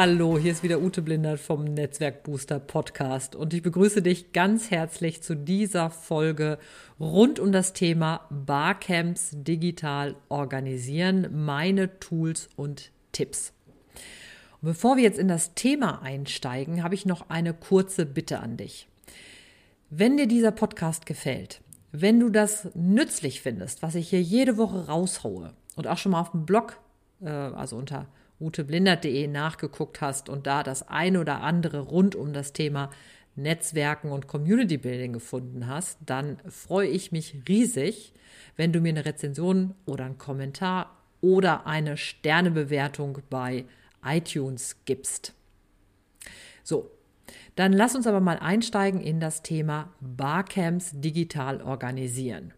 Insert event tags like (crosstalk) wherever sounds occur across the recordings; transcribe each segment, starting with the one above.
Hallo, hier ist wieder Ute Blindert vom Netzwerk Booster Podcast und ich begrüße dich ganz herzlich zu dieser Folge rund um das Thema Barcamps digital organisieren, meine Tools und Tipps. Und bevor wir jetzt in das Thema einsteigen, habe ich noch eine kurze Bitte an dich. Wenn dir dieser Podcast gefällt, wenn du das nützlich findest, was ich hier jede Woche raushaue und auch schon mal auf dem Blog, äh, also unter uteblindert.de nachgeguckt hast und da das eine oder andere rund um das Thema Netzwerken und Community Building gefunden hast, dann freue ich mich riesig, wenn du mir eine Rezension oder einen Kommentar oder eine Sternebewertung bei iTunes gibst. So, dann lass uns aber mal einsteigen in das Thema Barcamps digital organisieren.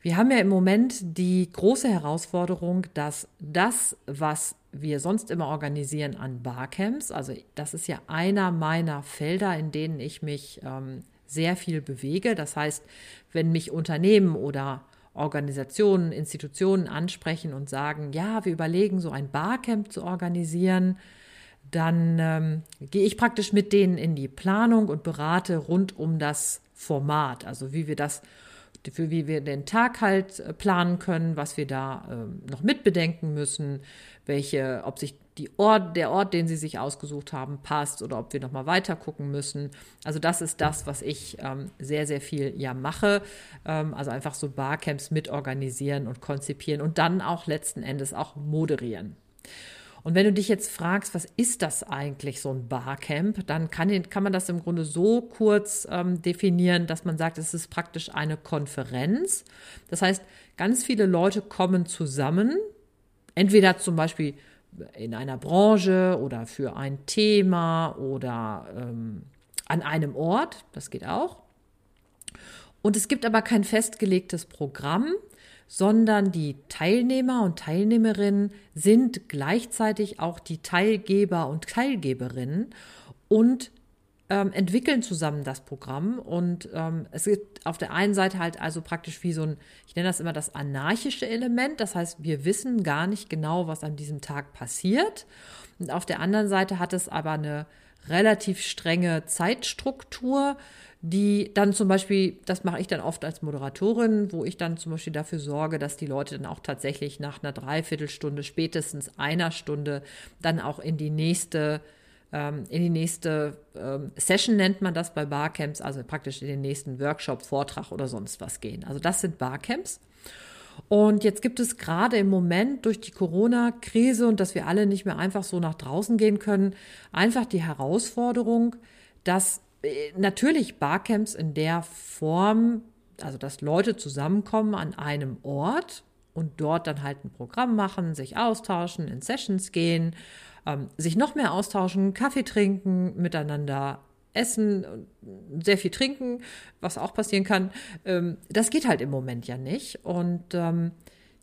Wir haben ja im Moment die große Herausforderung, dass das, was wir sonst immer organisieren an Barcamps, also das ist ja einer meiner Felder, in denen ich mich ähm, sehr viel bewege. Das heißt, wenn mich Unternehmen oder Organisationen, Institutionen ansprechen und sagen, ja, wir überlegen, so ein Barcamp zu organisieren, dann ähm, gehe ich praktisch mit denen in die Planung und berate rund um das Format, also wie wir das für wie wir den Tag halt äh, planen können, was wir da äh, noch mitbedenken müssen, welche, ob sich die Ort, der Ort, den sie sich ausgesucht haben, passt oder ob wir noch mal weiter gucken müssen. Also das ist das, was ich ähm, sehr, sehr viel ja mache. Ähm, also einfach so Barcamps mitorganisieren und konzipieren und dann auch letzten Endes auch moderieren. Und wenn du dich jetzt fragst, was ist das eigentlich, so ein Barcamp, dann kann, kann man das im Grunde so kurz ähm, definieren, dass man sagt, es ist praktisch eine Konferenz. Das heißt, ganz viele Leute kommen zusammen, entweder zum Beispiel in einer Branche oder für ein Thema oder ähm, an einem Ort, das geht auch. Und es gibt aber kein festgelegtes Programm, sondern die Teilnehmer und Teilnehmerinnen sind gleichzeitig auch die Teilgeber und Teilgeberinnen und ähm, entwickeln zusammen das Programm. Und ähm, es gibt auf der einen Seite halt also praktisch wie so ein, ich nenne das immer das anarchische Element. Das heißt, wir wissen gar nicht genau, was an diesem Tag passiert. Und auf der anderen Seite hat es aber eine relativ strenge Zeitstruktur die dann zum Beispiel, das mache ich dann oft als Moderatorin, wo ich dann zum Beispiel dafür sorge, dass die Leute dann auch tatsächlich nach einer Dreiviertelstunde, spätestens einer Stunde, dann auch in die nächste ähm, in die nächste ähm, Session nennt man das bei Barcamps, also praktisch in den nächsten Workshop, Vortrag oder sonst was gehen. Also das sind Barcamps. Und jetzt gibt es gerade im Moment durch die Corona-Krise und dass wir alle nicht mehr einfach so nach draußen gehen können, einfach die Herausforderung, dass natürlich Barcamps in der Form, also dass Leute zusammenkommen an einem Ort und dort dann halt ein Programm machen, sich austauschen, in Sessions gehen, ähm, sich noch mehr austauschen, Kaffee trinken, miteinander essen, sehr viel trinken, was auch passieren kann. Ähm, das geht halt im Moment ja nicht. Und ähm,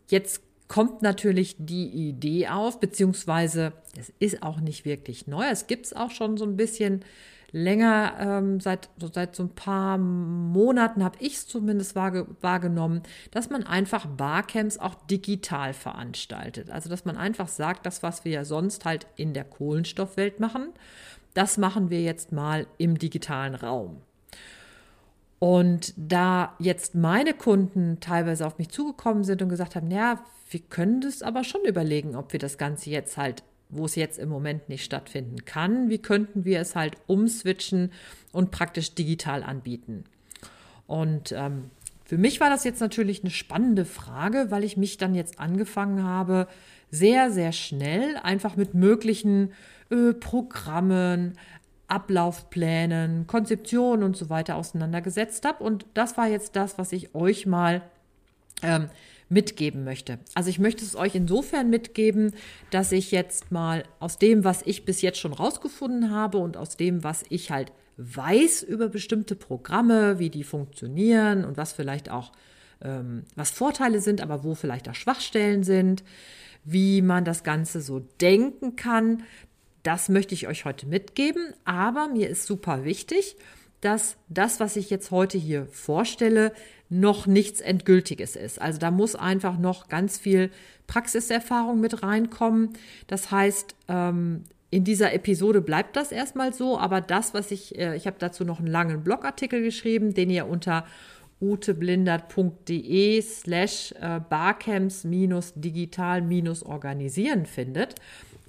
jetzt kommt natürlich die Idee auf, beziehungsweise es ist auch nicht wirklich neu. Es gibt es auch schon so ein bisschen länger, ähm, seit, seit so ein paar Monaten habe ich es zumindest wahrgenommen, dass man einfach Barcamps auch digital veranstaltet. Also dass man einfach sagt, das, was wir ja sonst halt in der Kohlenstoffwelt machen, das machen wir jetzt mal im digitalen Raum. Und da jetzt meine Kunden teilweise auf mich zugekommen sind und gesagt haben, ja, wir können das aber schon überlegen, ob wir das Ganze jetzt halt wo es jetzt im Moment nicht stattfinden kann, wie könnten wir es halt umswitchen und praktisch digital anbieten. Und ähm, für mich war das jetzt natürlich eine spannende Frage, weil ich mich dann jetzt angefangen habe, sehr, sehr schnell einfach mit möglichen äh, Programmen, Ablaufplänen, Konzeptionen und so weiter auseinandergesetzt habe. Und das war jetzt das, was ich euch mal ähm, mitgeben möchte. Also ich möchte es euch insofern mitgeben, dass ich jetzt mal aus dem, was ich bis jetzt schon rausgefunden habe und aus dem, was ich halt weiß über bestimmte Programme, wie die funktionieren und was vielleicht auch ähm, was Vorteile sind, aber wo vielleicht auch Schwachstellen sind, wie man das Ganze so denken kann. Das möchte ich euch heute mitgeben, aber mir ist super wichtig, dass das, was ich jetzt heute hier vorstelle, noch nichts Endgültiges ist. Also da muss einfach noch ganz viel Praxiserfahrung mit reinkommen. Das heißt, ähm, in dieser Episode bleibt das erstmal so, aber das, was ich, äh, ich habe dazu noch einen langen Blogartikel geschrieben, den ihr unter uteblindert.de slash äh, barcamps digital organisieren findet,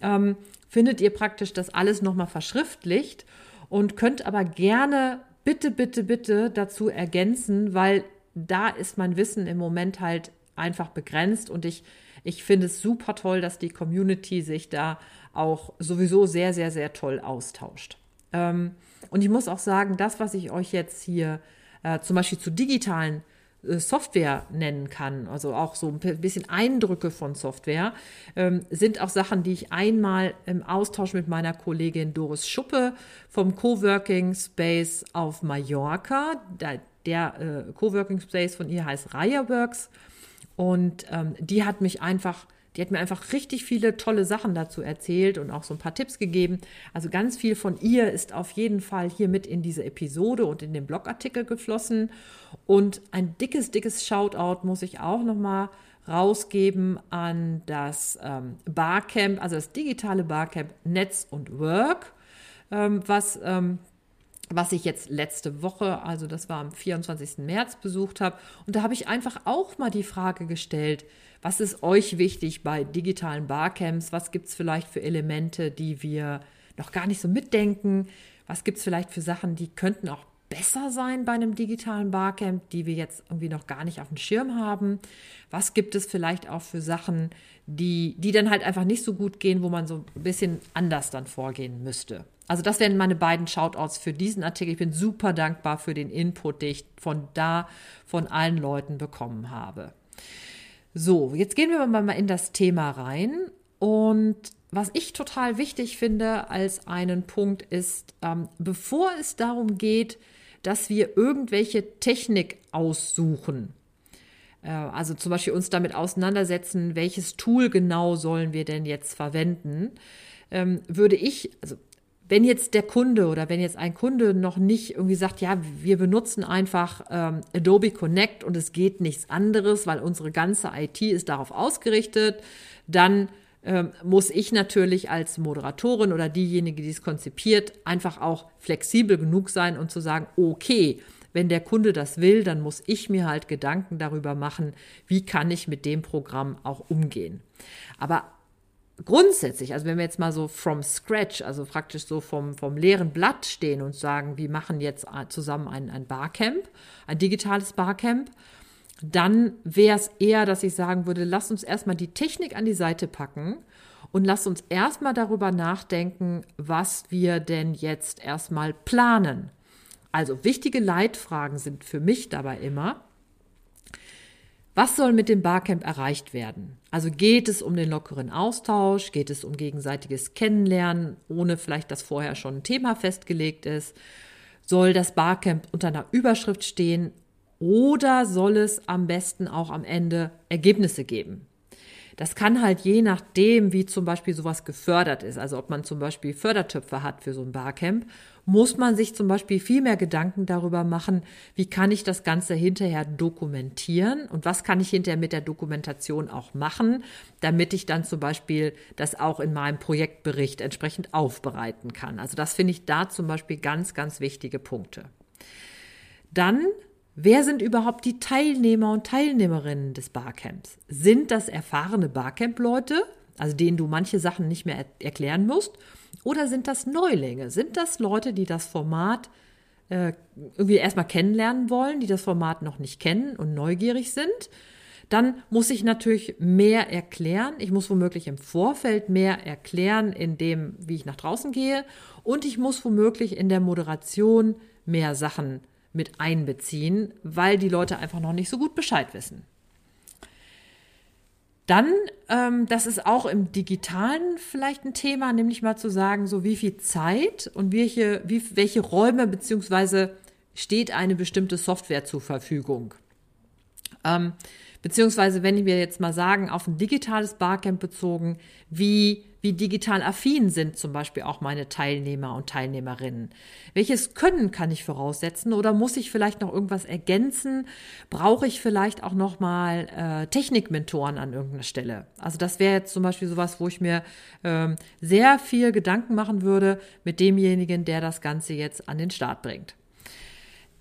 ähm, findet ihr praktisch das alles nochmal verschriftlicht und könnt aber gerne bitte, bitte, bitte dazu ergänzen, weil da ist mein Wissen im Moment halt einfach begrenzt und ich, ich finde es super toll, dass die Community sich da auch sowieso sehr, sehr, sehr toll austauscht. Ähm, und ich muss auch sagen, das, was ich euch jetzt hier äh, zum Beispiel zu digitalen Software nennen kann, also auch so ein bisschen Eindrücke von Software, ähm, sind auch Sachen, die ich einmal im Austausch mit meiner Kollegin Doris Schuppe vom Coworking Space auf Mallorca, der, der äh, Coworking Space von ihr heißt Rayaworks und ähm, die hat mich einfach die hat mir einfach richtig viele tolle Sachen dazu erzählt und auch so ein paar Tipps gegeben. Also ganz viel von ihr ist auf jeden Fall hier mit in diese Episode und in den Blogartikel geflossen. Und ein dickes, dickes Shoutout muss ich auch nochmal rausgeben an das ähm, Barcamp, also das digitale Barcamp Netz und Work, ähm, was ähm, was ich jetzt letzte Woche, also das war am 24. März besucht habe. Und da habe ich einfach auch mal die Frage gestellt, was ist euch wichtig bei digitalen Barcamps? Was gibt es vielleicht für Elemente, die wir noch gar nicht so mitdenken? Was gibt es vielleicht für Sachen, die könnten auch besser sein bei einem digitalen Barcamp, die wir jetzt irgendwie noch gar nicht auf dem Schirm haben? Was gibt es vielleicht auch für Sachen, die, die dann halt einfach nicht so gut gehen, wo man so ein bisschen anders dann vorgehen müsste? Also das wären meine beiden Shoutouts für diesen Artikel. Ich bin super dankbar für den Input, den ich von da von allen Leuten bekommen habe. So, jetzt gehen wir mal in das Thema rein. Und was ich total wichtig finde als einen Punkt ist, ähm, bevor es darum geht, dass wir irgendwelche Technik aussuchen, äh, also zum Beispiel uns damit auseinandersetzen, welches Tool genau sollen wir denn jetzt verwenden, ähm, würde ich, also wenn jetzt der Kunde oder wenn jetzt ein Kunde noch nicht irgendwie sagt, ja, wir benutzen einfach ähm, Adobe Connect und es geht nichts anderes, weil unsere ganze IT ist darauf ausgerichtet, dann ähm, muss ich natürlich als Moderatorin oder diejenige, die es konzipiert, einfach auch flexibel genug sein und zu sagen, okay, wenn der Kunde das will, dann muss ich mir halt Gedanken darüber machen, wie kann ich mit dem Programm auch umgehen. Aber grundsätzlich, also wenn wir jetzt mal so from scratch, also praktisch so vom, vom leeren Blatt stehen und sagen, wir machen jetzt zusammen ein, ein Barcamp, ein digitales Barcamp, dann wäre es eher, dass ich sagen würde, lass uns erstmal die Technik an die Seite packen und lass uns erstmal darüber nachdenken, was wir denn jetzt erstmal planen. Also wichtige Leitfragen sind für mich dabei immer, was soll mit dem Barcamp erreicht werden? Also geht es um den lockeren Austausch? Geht es um gegenseitiges Kennenlernen, ohne vielleicht, dass vorher schon ein Thema festgelegt ist? Soll das Barcamp unter einer Überschrift stehen? Oder soll es am besten auch am Ende Ergebnisse geben? Das kann halt je nachdem, wie zum Beispiel sowas gefördert ist, also ob man zum Beispiel Fördertöpfe hat für so ein Barcamp, muss man sich zum Beispiel viel mehr Gedanken darüber machen, wie kann ich das Ganze hinterher dokumentieren und was kann ich hinterher mit der Dokumentation auch machen, damit ich dann zum Beispiel das auch in meinem Projektbericht entsprechend aufbereiten kann. Also das finde ich da zum Beispiel ganz, ganz wichtige Punkte. Dann Wer sind überhaupt die Teilnehmer und Teilnehmerinnen des Barcamps? Sind das erfahrene Barcamp-Leute, also denen du manche Sachen nicht mehr er erklären musst? Oder sind das Neulinge? Sind das Leute, die das Format äh, irgendwie erstmal kennenlernen wollen, die das Format noch nicht kennen und neugierig sind? Dann muss ich natürlich mehr erklären. Ich muss womöglich im Vorfeld mehr erklären, in dem, wie ich nach draußen gehe. Und ich muss womöglich in der Moderation mehr Sachen mit einbeziehen, weil die Leute einfach noch nicht so gut Bescheid wissen. Dann, ähm, das ist auch im Digitalen vielleicht ein Thema, nämlich mal zu sagen, so wie viel Zeit und welche, wie, welche Räume beziehungsweise steht eine bestimmte Software zur Verfügung. Ähm, beziehungsweise, wenn wir jetzt mal sagen, auf ein digitales Barcamp bezogen, wie wie digital affin sind zum Beispiel auch meine Teilnehmer und Teilnehmerinnen? Welches Können kann ich voraussetzen oder muss ich vielleicht noch irgendwas ergänzen? Brauche ich vielleicht auch noch mal äh, Technikmentoren an irgendeiner Stelle? Also das wäre jetzt zum Beispiel sowas, wo ich mir ähm, sehr viel Gedanken machen würde mit demjenigen, der das Ganze jetzt an den Start bringt.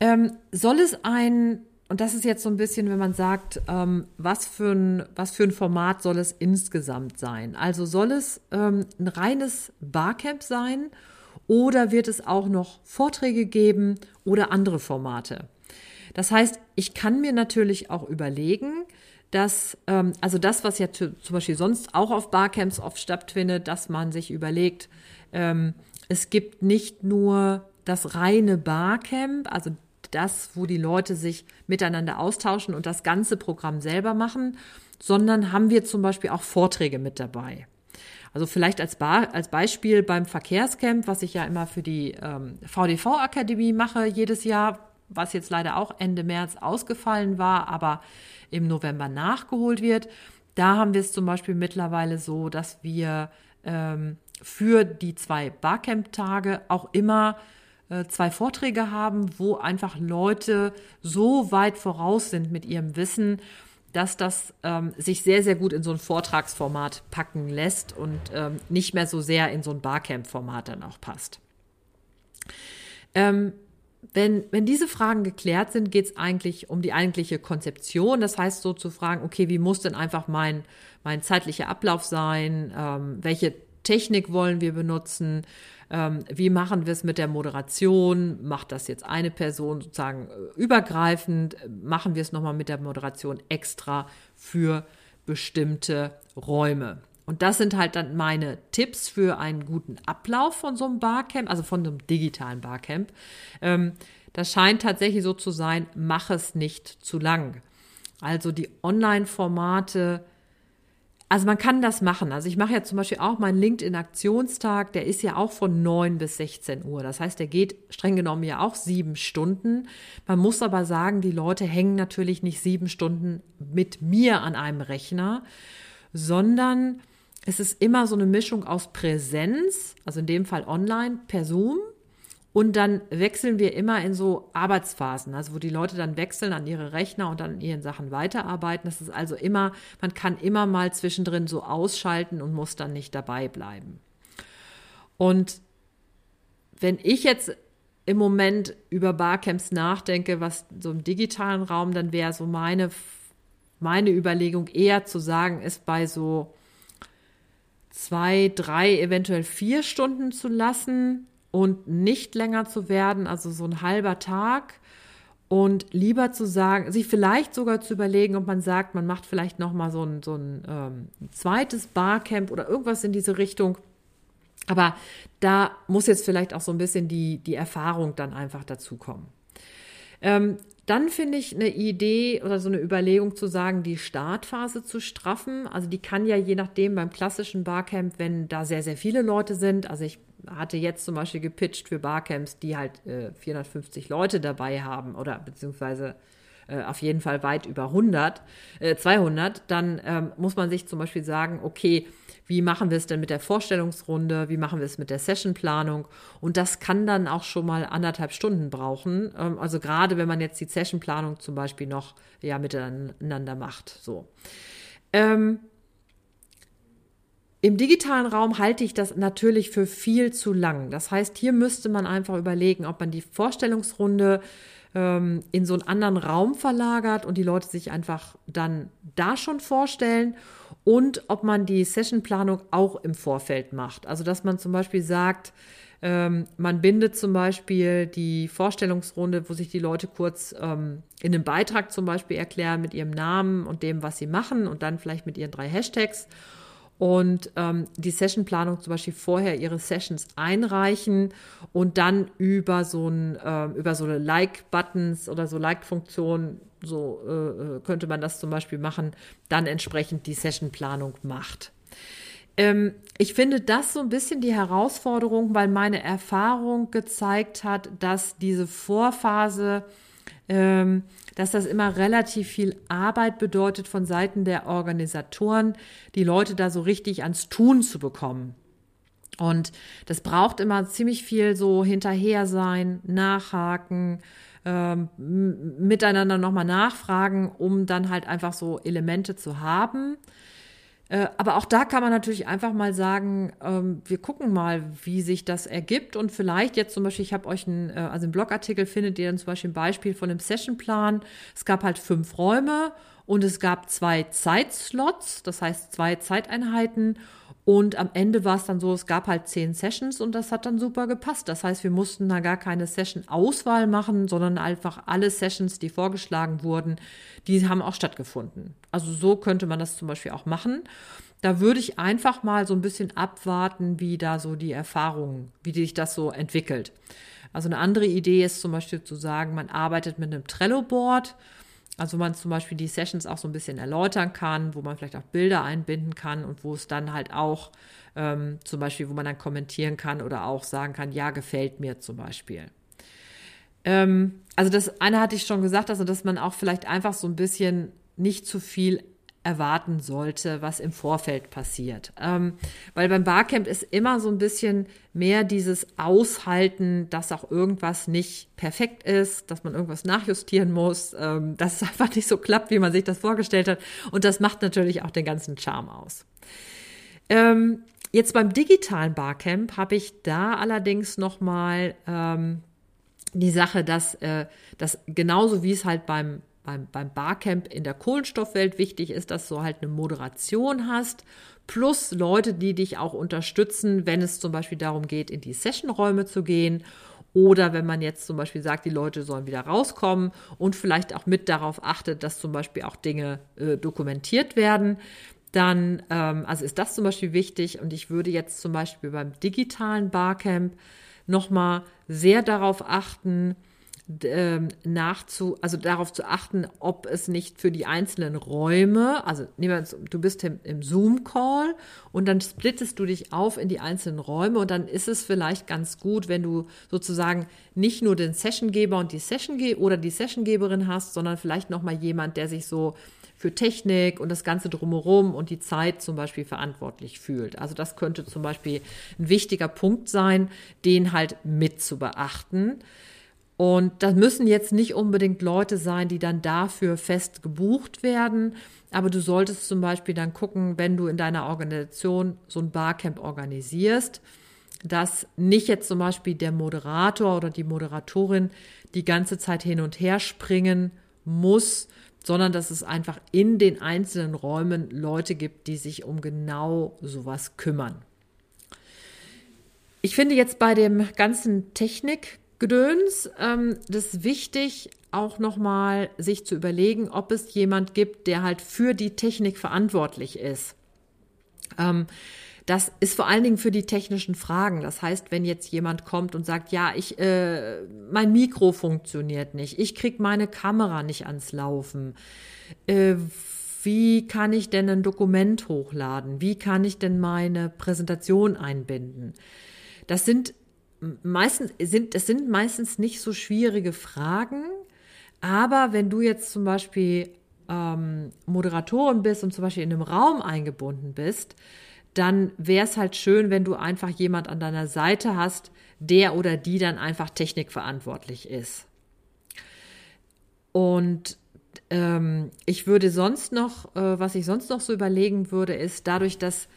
Ähm, soll es ein und das ist jetzt so ein bisschen, wenn man sagt, ähm, was, für ein, was für ein Format soll es insgesamt sein? Also soll es ähm, ein reines Barcamp sein oder wird es auch noch Vorträge geben oder andere Formate? Das heißt, ich kann mir natürlich auch überlegen, dass, ähm, also das, was ja zum Beispiel sonst auch auf Barcamps oft stattfindet, dass man sich überlegt, ähm, es gibt nicht nur das reine Barcamp, also das, wo die Leute sich miteinander austauschen und das ganze Programm selber machen, sondern haben wir zum Beispiel auch Vorträge mit dabei. Also vielleicht als, Bar, als Beispiel beim Verkehrscamp, was ich ja immer für die ähm, VDV-Akademie mache jedes Jahr, was jetzt leider auch Ende März ausgefallen war, aber im November nachgeholt wird. Da haben wir es zum Beispiel mittlerweile so, dass wir ähm, für die zwei Barcamp-Tage auch immer zwei Vorträge haben, wo einfach Leute so weit voraus sind mit ihrem Wissen, dass das ähm, sich sehr, sehr gut in so ein Vortragsformat packen lässt und ähm, nicht mehr so sehr in so ein Barcamp-Format dann auch passt. Ähm, wenn, wenn diese Fragen geklärt sind, geht es eigentlich um die eigentliche Konzeption. Das heißt, so zu fragen, okay, wie muss denn einfach mein, mein zeitlicher Ablauf sein? Ähm, welche Technik wollen wir benutzen? Ähm, wie machen wir es mit der Moderation? Macht das jetzt eine Person sozusagen äh, übergreifend? Machen wir es nochmal mit der Moderation extra für bestimmte Räume? Und das sind halt dann meine Tipps für einen guten Ablauf von so einem Barcamp, also von so einem digitalen Barcamp. Ähm, das scheint tatsächlich so zu sein, mach es nicht zu lang. Also die Online-Formate also man kann das machen. Also ich mache ja zum Beispiel auch meinen LinkedIn-Aktionstag, der ist ja auch von 9 bis 16 Uhr. Das heißt, der geht streng genommen ja auch sieben Stunden. Man muss aber sagen, die Leute hängen natürlich nicht sieben Stunden mit mir an einem Rechner, sondern es ist immer so eine Mischung aus Präsenz, also in dem Fall online, per Zoom und dann wechseln wir immer in so Arbeitsphasen, also wo die Leute dann wechseln an ihre Rechner und in ihren Sachen weiterarbeiten. Das ist also immer, man kann immer mal zwischendrin so ausschalten und muss dann nicht dabei bleiben. Und wenn ich jetzt im Moment über Barcamps nachdenke, was so im digitalen Raum, dann wäre so meine, meine Überlegung eher zu sagen, ist bei so zwei, drei, eventuell vier Stunden zu lassen und nicht länger zu werden, also so ein halber Tag und lieber zu sagen, sich vielleicht sogar zu überlegen, ob man sagt, man macht vielleicht noch mal so ein, so ein ähm, zweites Barcamp oder irgendwas in diese Richtung. Aber da muss jetzt vielleicht auch so ein bisschen die, die Erfahrung dann einfach dazukommen. Ähm, dann finde ich eine Idee oder so eine Überlegung zu sagen, die Startphase zu straffen. Also die kann ja je nachdem beim klassischen Barcamp, wenn da sehr, sehr viele Leute sind. Also ich hatte jetzt zum Beispiel gepitcht für Barcamps, die halt äh, 450 Leute dabei haben oder beziehungsweise äh, auf jeden Fall weit über 100, äh, 200, dann ähm, muss man sich zum Beispiel sagen, okay, wie machen wir es denn mit der Vorstellungsrunde, wie machen wir es mit der Sessionplanung und das kann dann auch schon mal anderthalb Stunden brauchen. Ähm, also gerade wenn man jetzt die Sessionplanung zum Beispiel noch ja miteinander macht, so. Ähm, im digitalen Raum halte ich das natürlich für viel zu lang. Das heißt, hier müsste man einfach überlegen, ob man die Vorstellungsrunde ähm, in so einen anderen Raum verlagert und die Leute sich einfach dann da schon vorstellen und ob man die Sessionplanung auch im Vorfeld macht. Also dass man zum Beispiel sagt, ähm, man bindet zum Beispiel die Vorstellungsrunde, wo sich die Leute kurz ähm, in einem Beitrag zum Beispiel erklären mit ihrem Namen und dem, was sie machen und dann vielleicht mit ihren drei Hashtags. Und ähm, die Sessionplanung zum Beispiel vorher ihre Sessions einreichen und dann über so ein ähm, über so Like-Buttons oder so Like-Funktionen so äh, äh, könnte man das zum Beispiel machen, dann entsprechend die Sessionplanung macht. Ähm, ich finde das so ein bisschen die Herausforderung, weil meine Erfahrung gezeigt hat, dass diese Vorphase dass das immer relativ viel Arbeit bedeutet von Seiten der Organisatoren, die Leute da so richtig ans Tun zu bekommen. Und das braucht immer ziemlich viel so hinterher sein, nachhaken, ähm, miteinander nochmal nachfragen, um dann halt einfach so Elemente zu haben. Äh, aber auch da kann man natürlich einfach mal sagen, ähm, wir gucken mal, wie sich das ergibt. Und vielleicht jetzt zum Beispiel, ich habe euch einen, äh, also im Blogartikel findet ihr dann zum Beispiel ein Beispiel von einem Sessionplan. Es gab halt fünf Räume und es gab zwei Zeitslots, das heißt zwei Zeiteinheiten. Und am Ende war es dann so, es gab halt zehn Sessions und das hat dann super gepasst. Das heißt, wir mussten da gar keine Session-Auswahl machen, sondern einfach alle Sessions, die vorgeschlagen wurden, die haben auch stattgefunden. Also so könnte man das zum Beispiel auch machen. Da würde ich einfach mal so ein bisschen abwarten, wie da so die Erfahrungen, wie sich das so entwickelt. Also eine andere Idee ist zum Beispiel zu sagen, man arbeitet mit einem Trello-Board also wo man zum Beispiel die Sessions auch so ein bisschen erläutern kann, wo man vielleicht auch Bilder einbinden kann und wo es dann halt auch ähm, zum Beispiel, wo man dann kommentieren kann oder auch sagen kann, ja, gefällt mir zum Beispiel. Ähm, also das eine hatte ich schon gesagt, also dass man auch vielleicht einfach so ein bisschen nicht zu viel erwarten sollte, was im Vorfeld passiert. Ähm, weil beim Barcamp ist immer so ein bisschen mehr dieses Aushalten, dass auch irgendwas nicht perfekt ist, dass man irgendwas nachjustieren muss, ähm, (laughs) dass es einfach nicht so klappt, wie man sich das vorgestellt hat. Und das macht natürlich auch den ganzen Charme aus. Ähm, jetzt beim digitalen Barcamp habe ich da allerdings nochmal ähm, die Sache, dass, äh, dass genauso wie es halt beim beim, beim Barcamp in der Kohlenstoffwelt wichtig ist, dass du halt eine Moderation hast, plus Leute, die dich auch unterstützen, wenn es zum Beispiel darum geht, in die Sessionräume zu gehen oder wenn man jetzt zum Beispiel sagt, die Leute sollen wieder rauskommen und vielleicht auch mit darauf achtet, dass zum Beispiel auch Dinge äh, dokumentiert werden, dann ähm, also ist das zum Beispiel wichtig. Und ich würde jetzt zum Beispiel beim digitalen Barcamp nochmal sehr darauf achten, ähm, nachzu, also darauf zu achten, ob es nicht für die einzelnen Räume, also nehmen wir, du bist im, im Zoom-Call und dann splittest du dich auf in die einzelnen Räume und dann ist es vielleicht ganz gut, wenn du sozusagen nicht nur den Sessiongeber und die Session oder die Sessiongeberin hast, sondern vielleicht noch mal jemand, der sich so für Technik und das Ganze drumherum und die Zeit zum Beispiel verantwortlich fühlt. Also das könnte zum Beispiel ein wichtiger Punkt sein, den halt mit zu beachten. Und das müssen jetzt nicht unbedingt Leute sein, die dann dafür fest gebucht werden. Aber du solltest zum Beispiel dann gucken, wenn du in deiner Organisation so ein Barcamp organisierst, dass nicht jetzt zum Beispiel der Moderator oder die Moderatorin die ganze Zeit hin und her springen muss, sondern dass es einfach in den einzelnen Räumen Leute gibt, die sich um genau sowas kümmern. Ich finde jetzt bei dem ganzen Technik Gedöns, ähm, das ist wichtig, auch nochmal sich zu überlegen, ob es jemand gibt, der halt für die Technik verantwortlich ist. Ähm, das ist vor allen Dingen für die technischen Fragen. Das heißt, wenn jetzt jemand kommt und sagt, ja, ich, äh, mein Mikro funktioniert nicht, ich krieg meine Kamera nicht ans Laufen. Äh, wie kann ich denn ein Dokument hochladen? Wie kann ich denn meine Präsentation einbinden? Das sind meistens sind, das sind meistens nicht so schwierige Fragen, aber wenn du jetzt zum Beispiel ähm, Moderatorin bist und zum Beispiel in einem Raum eingebunden bist, dann wäre es halt schön, wenn du einfach jemand an deiner Seite hast, der oder die dann einfach technikverantwortlich ist. Und ähm, ich würde sonst noch, äh, was ich sonst noch so überlegen würde, ist dadurch, dass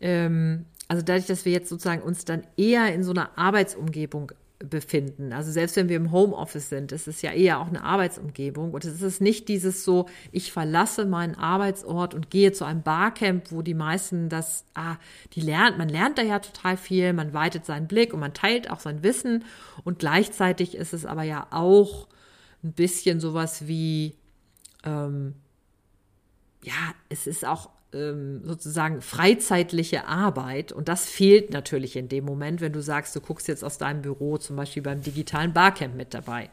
ähm, also dadurch, dass wir jetzt sozusagen uns dann eher in so einer Arbeitsumgebung befinden. Also selbst wenn wir im Homeoffice sind, ist es ja eher auch eine Arbeitsumgebung. Und es ist nicht dieses so, ich verlasse meinen Arbeitsort und gehe zu einem Barcamp, wo die meisten das, ah, die lernt, man lernt da ja total viel, man weitet seinen Blick und man teilt auch sein Wissen. Und gleichzeitig ist es aber ja auch ein bisschen sowas wie, ähm, ja, es ist auch sozusagen freizeitliche Arbeit und das fehlt natürlich in dem Moment, wenn du sagst, du guckst jetzt aus deinem Büro zum Beispiel beim digitalen Barcamp mit dabei.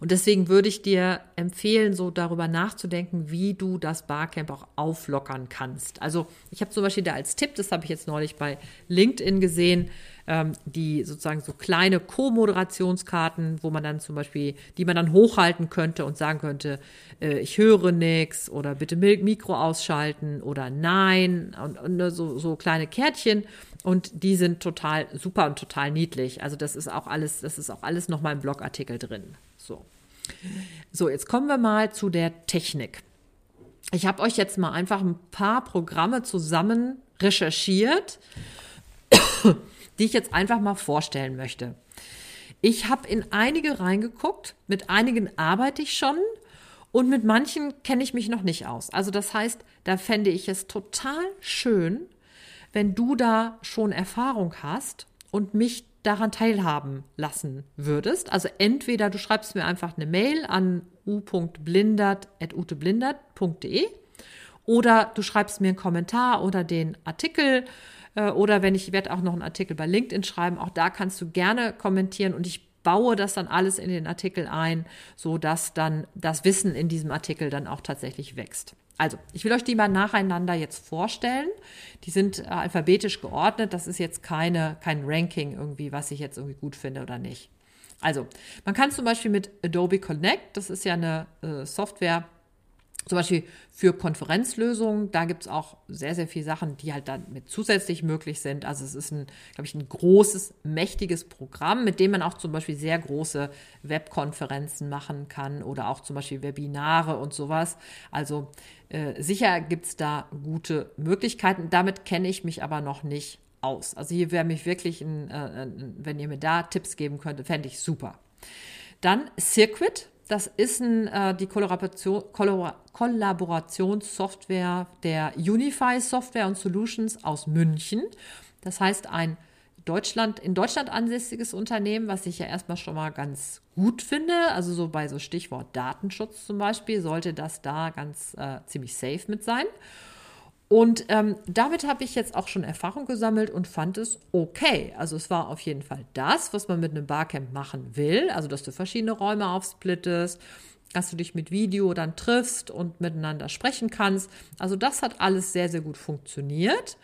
Und deswegen würde ich dir empfehlen, so darüber nachzudenken, wie du das Barcamp auch auflockern kannst. Also ich habe zum Beispiel da als Tipp, das habe ich jetzt neulich bei LinkedIn gesehen, ähm, die sozusagen so kleine Co-Moderationskarten, wo man dann zum Beispiel, die man dann hochhalten könnte und sagen könnte, äh, ich höre nichts oder bitte Mikro ausschalten oder nein und, und so, so kleine Kärtchen und die sind total super und total niedlich. Also das ist auch alles, das ist auch alles nochmal im Blogartikel drin. So. So, jetzt kommen wir mal zu der Technik. Ich habe euch jetzt mal einfach ein paar Programme zusammen recherchiert die ich jetzt einfach mal vorstellen möchte. Ich habe in einige reingeguckt, mit einigen arbeite ich schon und mit manchen kenne ich mich noch nicht aus. Also das heißt, da fände ich es total schön, wenn du da schon Erfahrung hast und mich daran teilhaben lassen würdest. Also entweder du schreibst mir einfach eine Mail an u.blindert.uteblindert.de oder du schreibst mir einen Kommentar oder den Artikel oder wenn ich werde auch noch einen Artikel bei LinkedIn schreiben, auch da kannst du gerne kommentieren und ich baue das dann alles in den Artikel ein, so dass dann das Wissen in diesem Artikel dann auch tatsächlich wächst. Also, ich will euch die mal nacheinander jetzt vorstellen. Die sind äh, alphabetisch geordnet. Das ist jetzt keine, kein Ranking irgendwie, was ich jetzt irgendwie gut finde oder nicht. Also, man kann zum Beispiel mit Adobe Connect, das ist ja eine äh, Software, zum Beispiel für Konferenzlösungen, da gibt es auch sehr, sehr viele Sachen, die halt dann mit zusätzlich möglich sind. Also es ist ein, glaube ich, ein großes, mächtiges Programm, mit dem man auch zum Beispiel sehr große Webkonferenzen machen kann oder auch zum Beispiel Webinare und sowas. Also äh, sicher gibt es da gute Möglichkeiten. Damit kenne ich mich aber noch nicht aus. Also hier wäre mich wirklich, ein, äh, wenn ihr mir da Tipps geben könntet, fände ich super. Dann Circuit, das ist ein, äh, die Kollaboration, Kollaborationssoftware der Unify Software und Solutions aus München. Das heißt, ein Deutschland, in Deutschland ansässiges Unternehmen, was ich ja erstmal schon mal ganz gut finde. Also so bei so Stichwort Datenschutz zum Beispiel sollte das da ganz äh, ziemlich safe mit sein. Und ähm, damit habe ich jetzt auch schon Erfahrung gesammelt und fand es okay. Also es war auf jeden Fall das, was man mit einem Barcamp machen will. Also dass du verschiedene Räume aufsplittest, dass du dich mit Video dann triffst und miteinander sprechen kannst. Also das hat alles sehr, sehr gut funktioniert.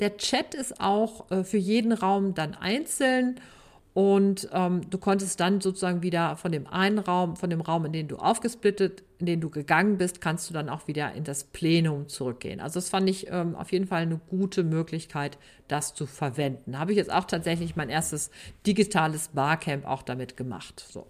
Der Chat ist auch äh, für jeden Raum dann einzeln und ähm, du konntest dann sozusagen wieder von dem einen Raum, von dem Raum, in den du aufgesplittet, in den du gegangen bist, kannst du dann auch wieder in das Plenum zurückgehen. Also das fand ich ähm, auf jeden Fall eine gute Möglichkeit, das zu verwenden. Habe ich jetzt auch tatsächlich mein erstes digitales Barcamp auch damit gemacht. So.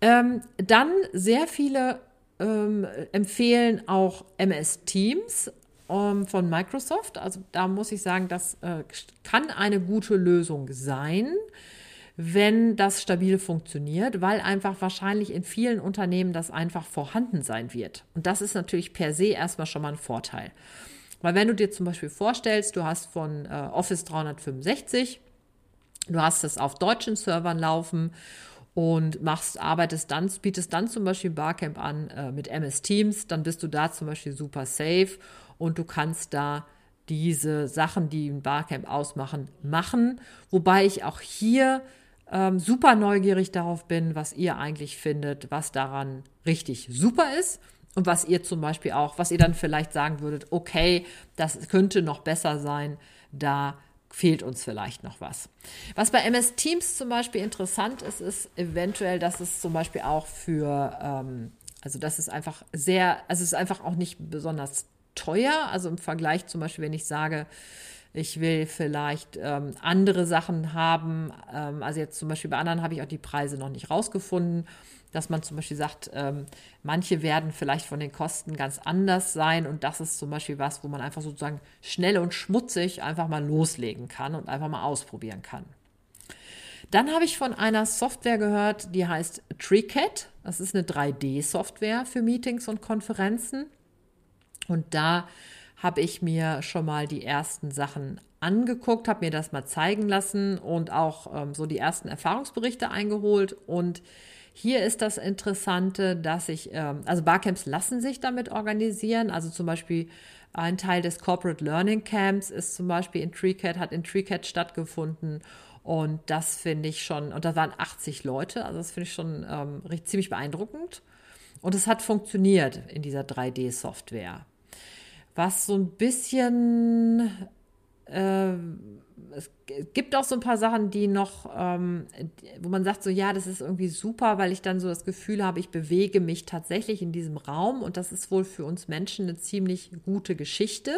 Ähm, dann sehr viele ähm, empfehlen auch MS Teams ähm, von Microsoft. Also da muss ich sagen, das äh, kann eine gute Lösung sein, wenn das stabil funktioniert, weil einfach wahrscheinlich in vielen Unternehmen das einfach vorhanden sein wird. Und das ist natürlich per se erstmal schon mal ein Vorteil. Weil wenn du dir zum Beispiel vorstellst, du hast von äh, Office 365, du hast es auf deutschen Servern laufen und machst, arbeitest dann, bietest dann zum Beispiel Barcamp an äh, mit MS Teams, dann bist du da zum Beispiel super safe und du kannst da diese Sachen, die ein Barcamp ausmachen, machen. Wobei ich auch hier ähm, super neugierig darauf bin, was ihr eigentlich findet, was daran richtig super ist und was ihr zum Beispiel auch, was ihr dann vielleicht sagen würdet, okay, das könnte noch besser sein, da fehlt uns vielleicht noch was. Was bei MS Teams zum Beispiel interessant ist, ist eventuell, dass es zum Beispiel auch für, ähm, also das ist einfach sehr, also es ist einfach auch nicht besonders teuer. Also im Vergleich zum Beispiel, wenn ich sage, ich will vielleicht ähm, andere Sachen haben. Ähm, also jetzt zum Beispiel bei anderen habe ich auch die Preise noch nicht rausgefunden, dass man zum Beispiel sagt, ähm, manche werden vielleicht von den Kosten ganz anders sein und das ist zum Beispiel was, wo man einfach sozusagen schnell und schmutzig einfach mal loslegen kann und einfach mal ausprobieren kann. Dann habe ich von einer Software gehört, die heißt TreeCat. Das ist eine 3D-Software für Meetings und Konferenzen. Und da habe ich mir schon mal die ersten Sachen angeguckt, habe mir das mal zeigen lassen und auch ähm, so die ersten Erfahrungsberichte eingeholt. Und hier ist das Interessante, dass ich, ähm, also Barcamps lassen sich damit organisieren. Also zum Beispiel Ein Teil des Corporate Learning Camps ist zum Beispiel in TreeCat, hat in TreeCat stattgefunden. Und das finde ich schon, und da waren 80 Leute, also das finde ich schon ähm, ziemlich beeindruckend. Und es hat funktioniert in dieser 3D-Software. Was so ein bisschen, äh, es gibt auch so ein paar Sachen, die noch, ähm, wo man sagt, so ja, das ist irgendwie super, weil ich dann so das Gefühl habe, ich bewege mich tatsächlich in diesem Raum und das ist wohl für uns Menschen eine ziemlich gute Geschichte.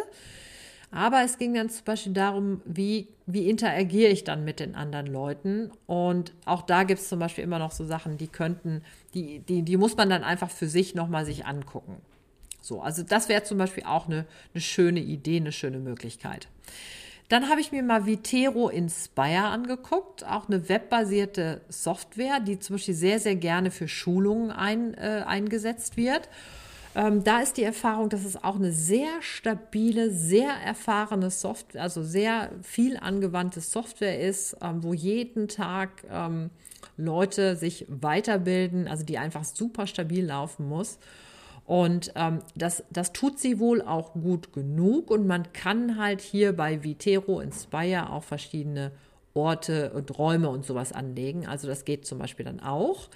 Aber es ging dann zum Beispiel darum, wie, wie interagiere ich dann mit den anderen Leuten. Und auch da gibt es zum Beispiel immer noch so Sachen, die könnten, die, die, die muss man dann einfach für sich nochmal sich angucken. So, also das wäre zum Beispiel auch eine, eine schöne Idee, eine schöne Möglichkeit. Dann habe ich mir mal Vitero Inspire angeguckt, auch eine webbasierte Software, die zum Beispiel sehr, sehr gerne für Schulungen ein, äh, eingesetzt wird. Ähm, da ist die Erfahrung, dass es auch eine sehr stabile, sehr erfahrene Software, also sehr viel angewandte Software ist, ähm, wo jeden Tag ähm, Leute sich weiterbilden, also die einfach super stabil laufen muss. Und ähm, das, das tut sie wohl auch gut genug. Und man kann halt hier bei Vitero Inspire auch verschiedene Orte und Räume und sowas anlegen. Also das geht zum Beispiel dann auch.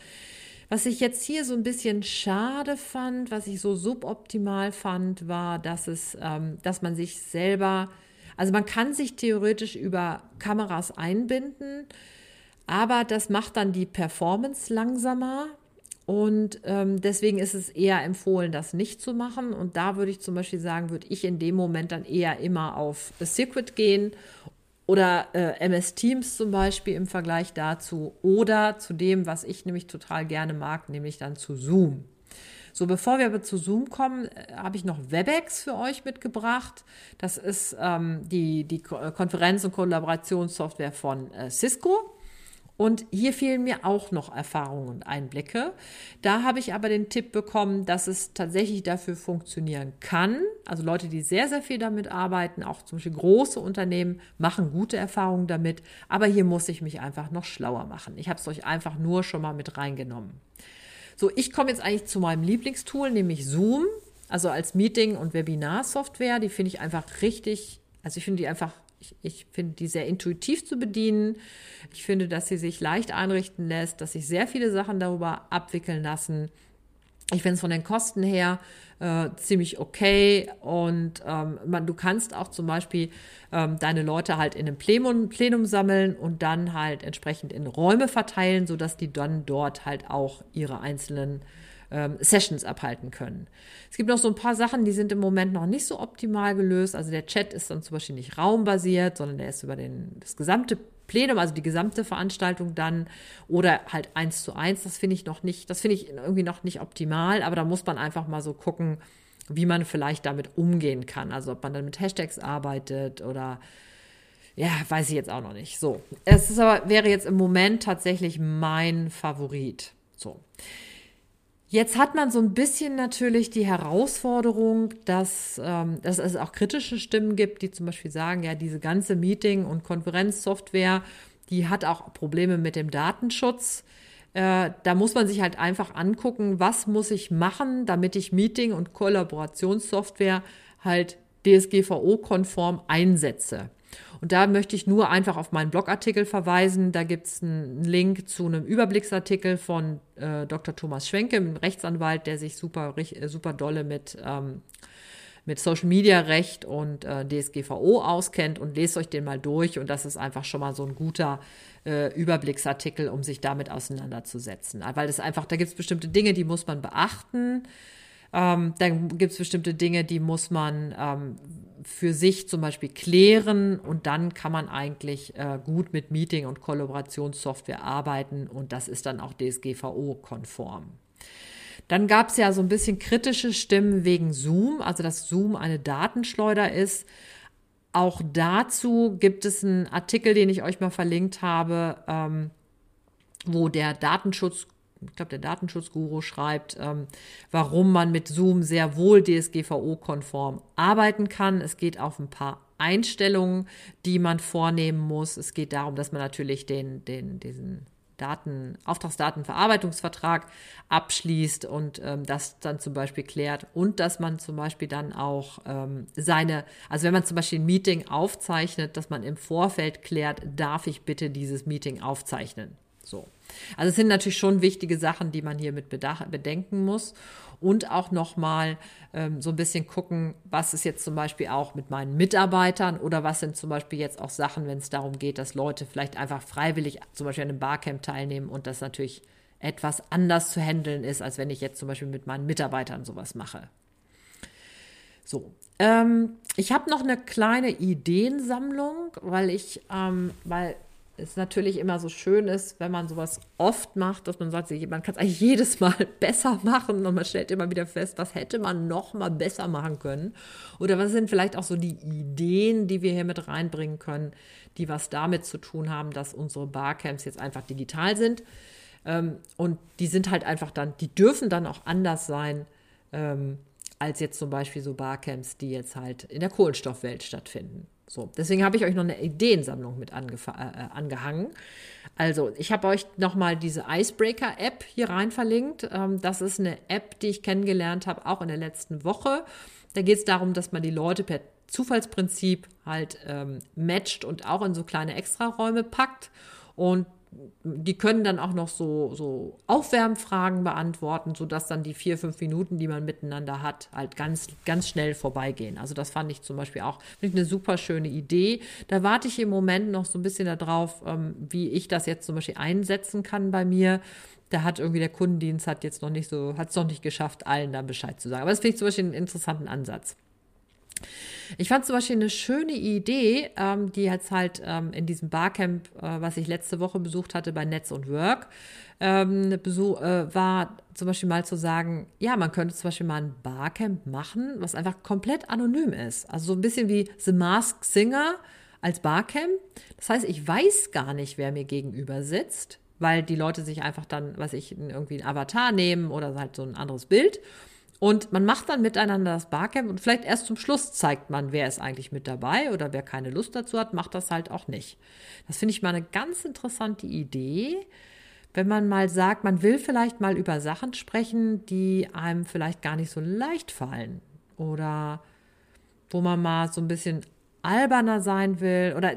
Was ich jetzt hier so ein bisschen schade fand, was ich so suboptimal fand, war, dass es, ähm, dass man sich selber, also man kann sich theoretisch über Kameras einbinden, aber das macht dann die Performance langsamer. Und ähm, deswegen ist es eher empfohlen, das nicht zu machen. Und da würde ich zum Beispiel sagen, würde ich in dem Moment dann eher immer auf Secret gehen oder äh, MS Teams zum Beispiel im Vergleich dazu oder zu dem, was ich nämlich total gerne mag, nämlich dann zu Zoom. So, bevor wir aber zu Zoom kommen, äh, habe ich noch WebEx für euch mitgebracht. Das ist ähm, die, die Konferenz- und Kollaborationssoftware von äh, Cisco. Und hier fehlen mir auch noch Erfahrungen und Einblicke. Da habe ich aber den Tipp bekommen, dass es tatsächlich dafür funktionieren kann. Also Leute, die sehr, sehr viel damit arbeiten, auch zum Beispiel große Unternehmen, machen gute Erfahrungen damit. Aber hier muss ich mich einfach noch schlauer machen. Ich habe es euch einfach nur schon mal mit reingenommen. So, ich komme jetzt eigentlich zu meinem Lieblingstool, nämlich Zoom. Also als Meeting- und Webinar-Software. Die finde ich einfach richtig, also ich finde die einfach ich, ich finde die sehr intuitiv zu bedienen. Ich finde, dass sie sich leicht einrichten lässt, dass sich sehr viele Sachen darüber abwickeln lassen. Ich finde es von den Kosten her äh, ziemlich okay und ähm, man, du kannst auch zum Beispiel ähm, deine Leute halt in einem Plenum, Plenum sammeln und dann halt entsprechend in Räume verteilen, sodass die dann dort halt auch ihre einzelnen ähm, Sessions abhalten können. Es gibt noch so ein paar Sachen, die sind im Moment noch nicht so optimal gelöst. Also der Chat ist dann zum Beispiel nicht raumbasiert, sondern der ist über den, das gesamte Plenum, also die gesamte Veranstaltung dann oder halt eins zu eins. Das finde ich noch nicht, das finde ich irgendwie noch nicht optimal, aber da muss man einfach mal so gucken, wie man vielleicht damit umgehen kann. Also ob man dann mit Hashtags arbeitet oder ja, weiß ich jetzt auch noch nicht. So, es ist aber wäre jetzt im Moment tatsächlich mein Favorit. So. Jetzt hat man so ein bisschen natürlich die Herausforderung, dass, ähm, dass es auch kritische Stimmen gibt, die zum Beispiel sagen, ja, diese ganze Meeting- und Konferenzsoftware, die hat auch Probleme mit dem Datenschutz. Äh, da muss man sich halt einfach angucken, was muss ich machen, damit ich Meeting- und Kollaborationssoftware halt DSGVO-konform einsetze. Und da möchte ich nur einfach auf meinen Blogartikel verweisen. Da gibt es einen Link zu einem Überblicksartikel von äh, Dr. Thomas Schwenke, einem Rechtsanwalt, der sich super, äh, super dolle mit, ähm, mit Social Media Recht und äh, DSGVO auskennt und lest euch den mal durch. Und das ist einfach schon mal so ein guter äh, Überblicksartikel, um sich damit auseinanderzusetzen. Weil es einfach, da gibt es bestimmte Dinge, die muss man beachten. Ähm, dann gibt es bestimmte Dinge, die muss man ähm, für sich zum Beispiel klären und dann kann man eigentlich äh, gut mit Meeting- und Kollaborationssoftware arbeiten und das ist dann auch DSGVO-konform. Dann gab es ja so ein bisschen kritische Stimmen wegen Zoom, also dass Zoom eine Datenschleuder ist. Auch dazu gibt es einen Artikel, den ich euch mal verlinkt habe, ähm, wo der Datenschutz ich glaube, der Datenschutzguru schreibt, ähm, warum man mit Zoom sehr wohl DSGVO-konform arbeiten kann. Es geht auf ein paar Einstellungen, die man vornehmen muss. Es geht darum, dass man natürlich den, den, diesen Daten, Auftragsdatenverarbeitungsvertrag abschließt und ähm, das dann zum Beispiel klärt und dass man zum Beispiel dann auch ähm, seine, also wenn man zum Beispiel ein Meeting aufzeichnet, dass man im Vorfeld klärt, darf ich bitte dieses Meeting aufzeichnen. So. Also es sind natürlich schon wichtige Sachen, die man hier mit bedenken muss und auch nochmal ähm, so ein bisschen gucken, was ist jetzt zum Beispiel auch mit meinen Mitarbeitern oder was sind zum Beispiel jetzt auch Sachen, wenn es darum geht, dass Leute vielleicht einfach freiwillig zum Beispiel an einem Barcamp teilnehmen und das natürlich etwas anders zu handeln ist, als wenn ich jetzt zum Beispiel mit meinen Mitarbeitern sowas mache. So, ähm, ich habe noch eine kleine Ideensammlung, weil ich, ähm, weil es natürlich immer so schön ist, wenn man sowas oft macht, dass man sagt, man kann es eigentlich jedes Mal (laughs) besser machen und man stellt immer wieder fest, was hätte man noch mal besser machen können oder was sind vielleicht auch so die Ideen, die wir hier mit reinbringen können, die was damit zu tun haben, dass unsere Barcamps jetzt einfach digital sind ähm, und die sind halt einfach dann, die dürfen dann auch anders sein ähm, als jetzt zum Beispiel so Barcamps, die jetzt halt in der Kohlenstoffwelt stattfinden. So, deswegen habe ich euch noch eine Ideensammlung mit äh, äh, angehangen. Also, ich habe euch nochmal diese Icebreaker-App hier rein verlinkt. Ähm, das ist eine App, die ich kennengelernt habe, auch in der letzten Woche. Da geht es darum, dass man die Leute per Zufallsprinzip halt ähm, matcht und auch in so kleine Extraräume packt. Und die können dann auch noch so, so Aufwärmfragen beantworten, sodass dann die vier, fünf Minuten, die man miteinander hat, halt ganz, ganz schnell vorbeigehen. Also das fand ich zum Beispiel auch eine super schöne Idee. Da warte ich im Moment noch so ein bisschen darauf, ähm, wie ich das jetzt zum Beispiel einsetzen kann bei mir. Da hat irgendwie der Kundendienst hat jetzt noch nicht so, hat es noch nicht geschafft, allen da Bescheid zu sagen. Aber das finde ich zum Beispiel einen interessanten Ansatz. Ich fand zum Beispiel eine schöne Idee, ähm, die jetzt halt ähm, in diesem Barcamp, äh, was ich letzte Woche besucht hatte bei Netz und Work, ähm, Besuch, äh, war zum Beispiel mal zu sagen, ja, man könnte zum Beispiel mal ein Barcamp machen, was einfach komplett anonym ist. Also so ein bisschen wie The Masked Singer als Barcamp. Das heißt, ich weiß gar nicht, wer mir gegenüber sitzt, weil die Leute sich einfach dann, was ich, irgendwie ein Avatar nehmen oder halt so ein anderes Bild und man macht dann miteinander das Barcamp und vielleicht erst zum Schluss zeigt man, wer ist eigentlich mit dabei oder wer keine Lust dazu hat, macht das halt auch nicht. Das finde ich mal eine ganz interessante Idee, wenn man mal sagt, man will vielleicht mal über Sachen sprechen, die einem vielleicht gar nicht so leicht fallen oder wo man mal so ein bisschen alberner sein will oder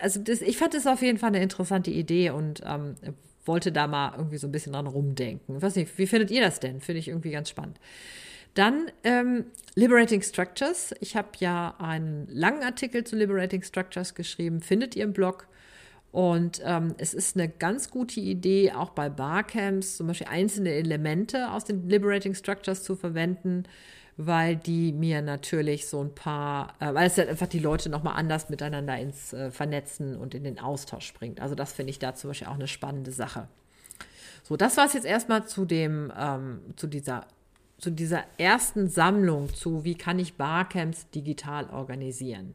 also das, ich fand das auf jeden Fall eine interessante Idee und ähm, wollte da mal irgendwie so ein bisschen dran rumdenken. Ich weiß nicht, wie findet ihr das denn? Finde ich irgendwie ganz spannend. Dann ähm, Liberating Structures. Ich habe ja einen langen Artikel zu Liberating Structures geschrieben, findet ihr im Blog. Und ähm, es ist eine ganz gute Idee, auch bei Barcamps zum Beispiel einzelne Elemente aus den Liberating Structures zu verwenden, weil die mir natürlich so ein paar, äh, weil es halt einfach die Leute nochmal anders miteinander ins äh, Vernetzen und in den Austausch bringt. Also das finde ich da zum Beispiel auch eine spannende Sache. So, das war es jetzt erstmal zu dem, ähm, zu dieser zu dieser ersten Sammlung zu, wie kann ich Barcamps digital organisieren.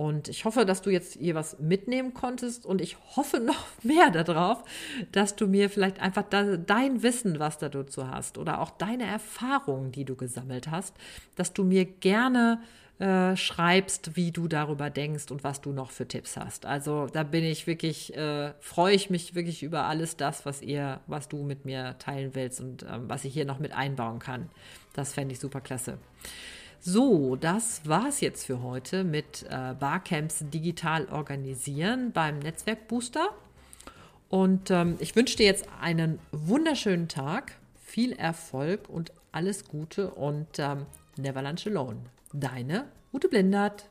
Und ich hoffe, dass du jetzt hier was mitnehmen konntest und ich hoffe noch (laughs) mehr darauf, dass du mir vielleicht einfach dein Wissen, was du dazu hast oder auch deine Erfahrungen, die du gesammelt hast, dass du mir gerne äh, schreibst, wie du darüber denkst und was du noch für Tipps hast. Also da bin ich wirklich, äh, freue ich mich wirklich über alles das, was ihr, was du mit mir teilen willst und ähm, was ich hier noch mit einbauen kann. Das fände ich super klasse. So, das war es jetzt für heute mit äh, Barcamps digital organisieren beim Netzwerkbooster. Und ähm, ich wünsche dir jetzt einen wunderschönen Tag, viel Erfolg und alles Gute und ähm, never lunch alone. Deine Ute Blindert.